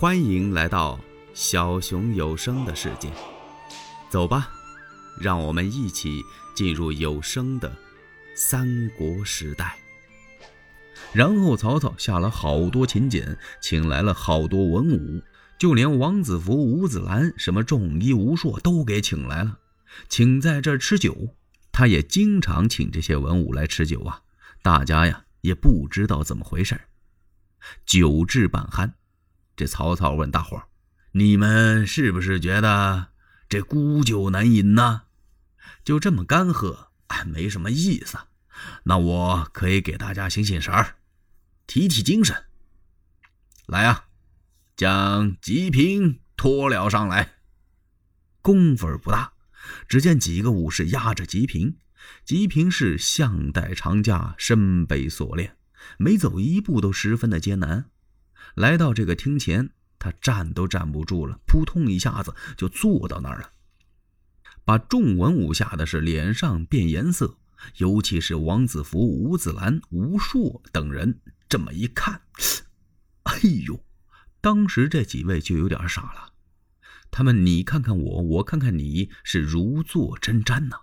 欢迎来到小熊有声的世界，走吧，让我们一起进入有声的三国时代。然后曹操下了好多勤俭，请来了好多文武，就连王子服、吴子兰，什么仲衣、吴硕都给请来了，请在这儿吃酒。他也经常请这些文武来吃酒啊，大家呀也不知道怎么回事酒至半酣。这曹操问大伙儿：“你们是不是觉得这孤酒难饮呢？就这么干喝，哎，没什么意思。那我可以给大家醒醒神儿，提提精神。来呀，将吉平拖了上来。功夫不大，只见几个武士压着吉平，吉平是项带长枷，身背锁链，每走一步都十分的艰难。来到这个厅前，他站都站不住了，扑通一下子就坐到那儿了，把众文武吓得是脸上变颜色。尤其是王子服、吴子兰、吴硕等人，这么一看，哎呦，当时这几位就有点傻了。他们你看看我，我看看你，是如坐针毡呐，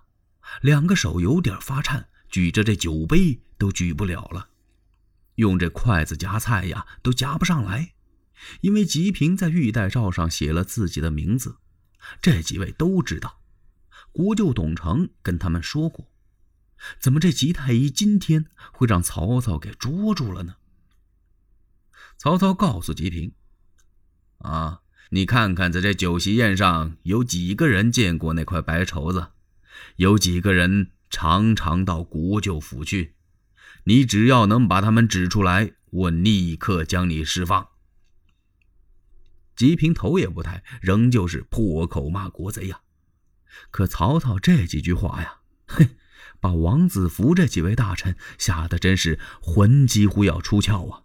两个手有点发颤，举着这酒杯都举不了了。用这筷子夹菜呀，都夹不上来，因为吉平在玉带诏上写了自己的名字。这几位都知道，国舅董承跟他们说过，怎么这吉太医今天会让曹操给捉住了呢？曹操告诉吉平：“啊，你看看，在这酒席宴上，有几个人见过那块白绸子？有几个人常常到国舅府去？”你只要能把他们指出来，我立刻将你释放。吉平头也不抬，仍旧是破口骂国贼呀。可曹操这几句话呀，嘿，把王子服这几位大臣吓得真是魂几乎要出窍啊！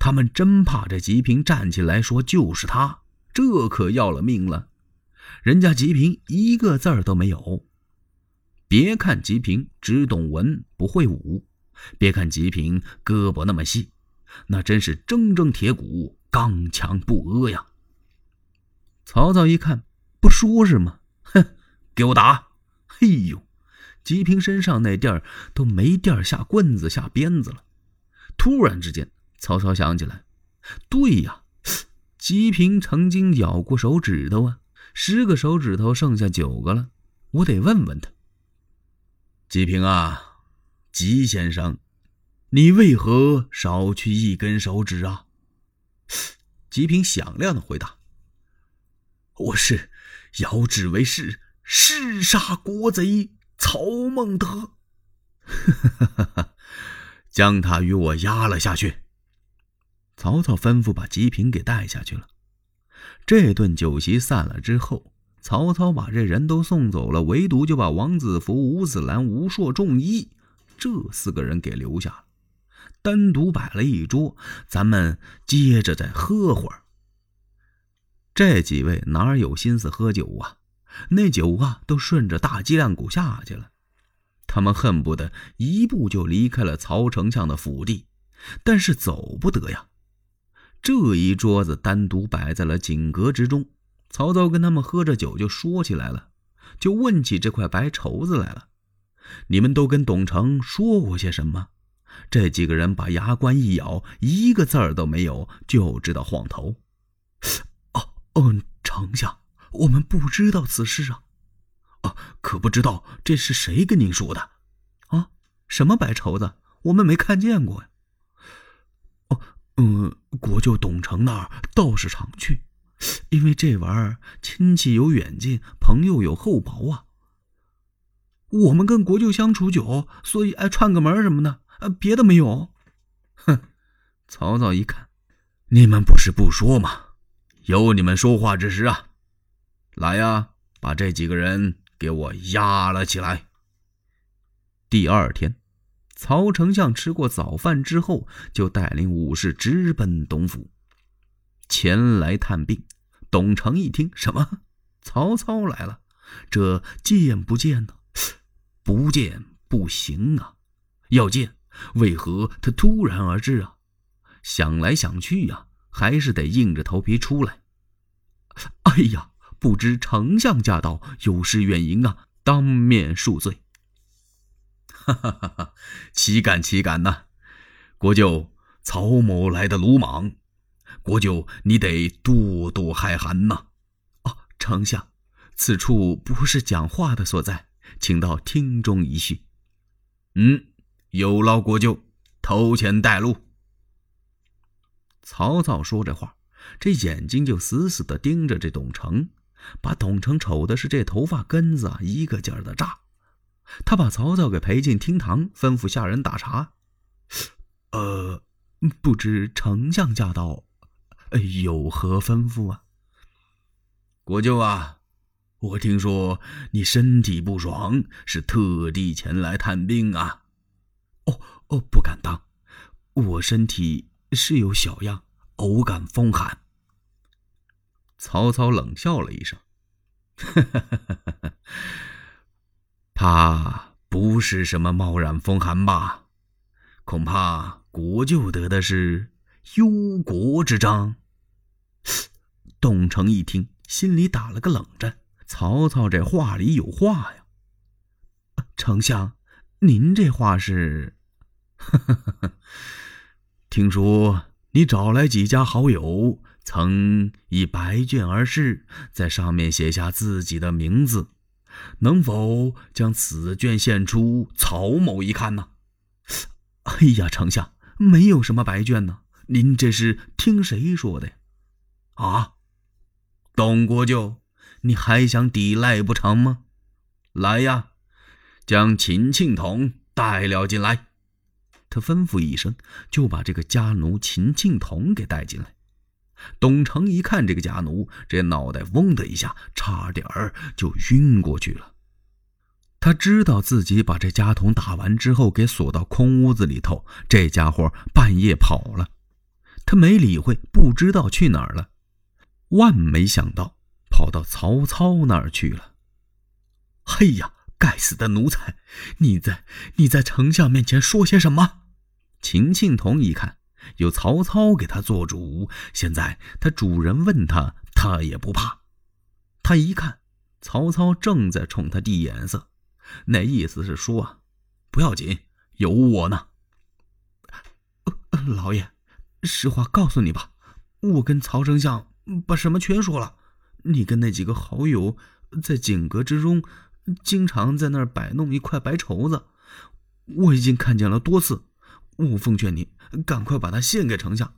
他们真怕这吉平站起来说就是他，这可要了命了。人家吉平一个字儿都没有。别看吉平只懂文不会武。别看吉平胳膊那么细，那真是铮铮铁骨，刚强不阿呀。曹操一看，不说是吗？哼，给我打！嘿呦，吉平身上那地儿都没地儿下棍子、下鞭子了。突然之间，曹操想起来，对呀，吉平曾经咬过手指头啊，十个手指头剩下九个了，我得问问他。吉平啊！吉先生，你为何少去一根手指啊？吉平响亮的回答：“我是遥指为誓，誓杀国贼曹孟德。”将他与我押了下去。曹操吩咐把吉平给带下去了。这顿酒席散了之后，曹操把这人都送走了，唯独就把王子服、吴子兰、吴硕、仲衣。这四个人给留下了，单独摆了一桌，咱们接着再喝会儿。这几位哪有心思喝酒啊？那酒啊，都顺着大脊梁骨下去了。他们恨不得一步就离开了曹丞相的府邸，但是走不得呀。这一桌子单独摆在了锦阁之中，曹操跟他们喝着酒，就说起来了，就问起这块白绸子来了。你们都跟董承说过些什么？这几个人把牙关一咬，一个字儿都没有，就知道晃头。哦，嗯，丞相，我们不知道此事啊。啊，可不知道这是谁跟您说的？啊，什么白绸子？我们没看见过呀。哦，嗯，国舅董承那儿倒是常去，因为这玩意儿亲戚有远近，朋友有厚薄啊。我们跟国舅相处久，所以爱串个门什么的，呃，别的没有。哼！曹操一看，你们不是不说吗？有你们说话之时啊！来呀，把这几个人给我押了起来。第二天，曹丞相吃过早饭之后，就带领武士直奔董府，前来探病。董承一听，什么？曹操来了？这见不见呢？不见不行啊，要见，为何他突然而至啊？想来想去呀，还是得硬着头皮出来。哎呀，不知丞相驾到，有失远迎啊！当面恕罪。哈哈哈哈岂敢岂敢呐！国舅，曹某来的鲁莽，国舅你得多多海涵呐。哦，丞相，此处不是讲话的所在，请到厅中一叙。嗯，有劳国舅头前带路。曹操说这话，这眼睛就死死的盯着这董承，把董承瞅的是这头发根子啊一个劲儿的炸。他把曹操给陪进厅堂，吩咐下人打茶。呃，不知丞相驾到，有何吩咐啊？国舅啊，我听说你身体不爽，是特地前来探病啊？哦哦，不敢当，我身体是有小恙，偶感风寒。曹操冷笑了一声，怕不是什么冒染风寒吧？恐怕国舅得的是忧国之章。董承一听，心里打了个冷战。曹操这话里有话呀！丞相，您这话是？听说你找来几家好友，曾以白卷而誓，在上面写下自己的名字，能否将此卷献出，曹某一看呢？哎呀，丞相，没有什么白卷呢，您这是听谁说的呀？啊，董国舅，你还想抵赖不成吗？来呀，将秦庆童带了进来。他吩咐一声，就把这个家奴秦庆童给带进来。董承一看这个家奴，这脑袋嗡的一下，差点儿就晕过去了。他知道自己把这家童打完之后，给锁到空屋子里头，这家伙半夜跑了。他没理会，不知道去哪儿了。万没想到，跑到曹操那儿去了。嘿呀，该死的奴才！你在你在丞相面前说些什么？秦庆童一看有曹操给他做主，现在他主人问他，他也不怕。他一看曹操正在冲他递眼色，那意思是说，不要紧，有我呢。老爷，实话告诉你吧，我跟曹丞相把什么全说了。你跟那几个好友在景阁之中，经常在那儿摆弄一块白绸子，我已经看见了多次。我奉劝你，赶快把它献给丞相，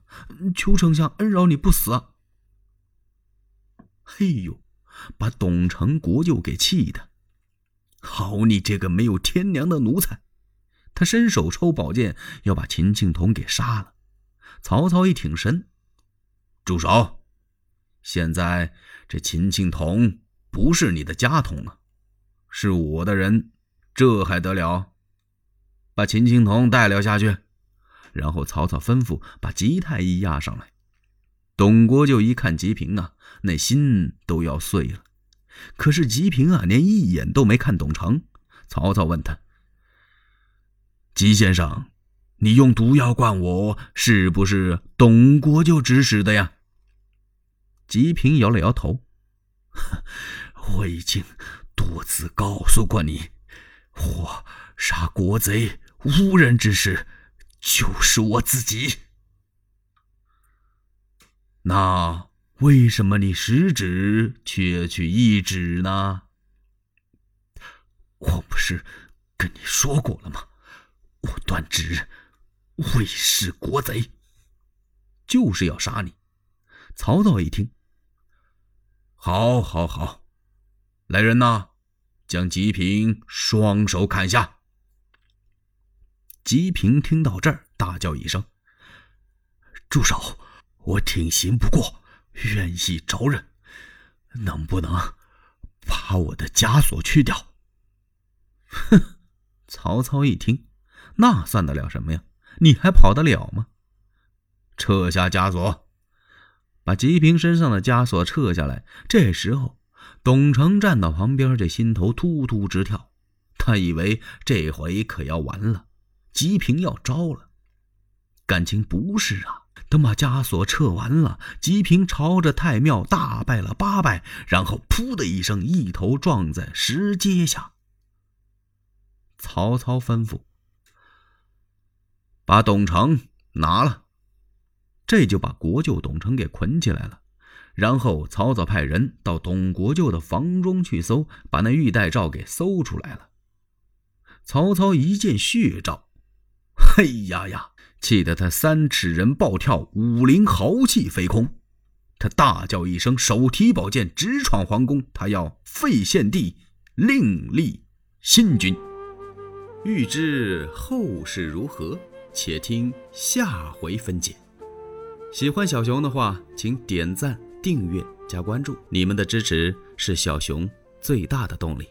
求丞相恩饶你不死。嘿呦，把董承国舅给气的！好你这个没有天良的奴才！他伸手抽宝剑，要把秦庆童给杀了。曹操一挺身，住手！现在这秦庆童不是你的家童了，是我的人，这还得了？把秦庆童带了下去。然后曹操吩咐把吉太医押上来。董国舅一看吉平啊，那心都要碎了。可是吉平啊，连一眼都没看董承。曹操问他：“吉先生，你用毒药灌我，是不是董国舅指使的呀？”吉平摇了摇头：“ 我已经多次告诉过你，我杀国贼无人之事。”就是我自己。那为什么你十指却取一指呢？我不是跟你说过了吗？我断指为是国贼，就是要杀你。曹操一听，好，好，好，来人呐，将吉平双手砍下。吉平听到这儿，大叫一声：“住手！我挺刑不过，愿意招认，能不能把我的枷锁去掉？”哼！曹操一听，那算得了什么呀？你还跑得了吗？撤下枷锁，把吉平身上的枷锁撤下来。这时候，董承站到旁边，这心头突突直跳，他以为这回可要完了。吉平要招了，感情不是啊！等把枷锁撤完了，吉平朝着太庙大拜了八拜，然后噗的一声，一头撞在石阶下。曹操吩咐：“把董承拿了。”这就把国舅董承给捆起来了。然后曹操派人到董国舅的房中去搜，把那玉带诏给搜出来了。曹操一见血诏，嘿呀呀！气得他三尺人暴跳，五灵豪气飞空。他大叫一声，手提宝剑直闯皇宫。他要废献帝，另立新君。欲知后事如何，且听下回分解。喜欢小熊的话，请点赞、订阅、加关注。你们的支持是小熊最大的动力。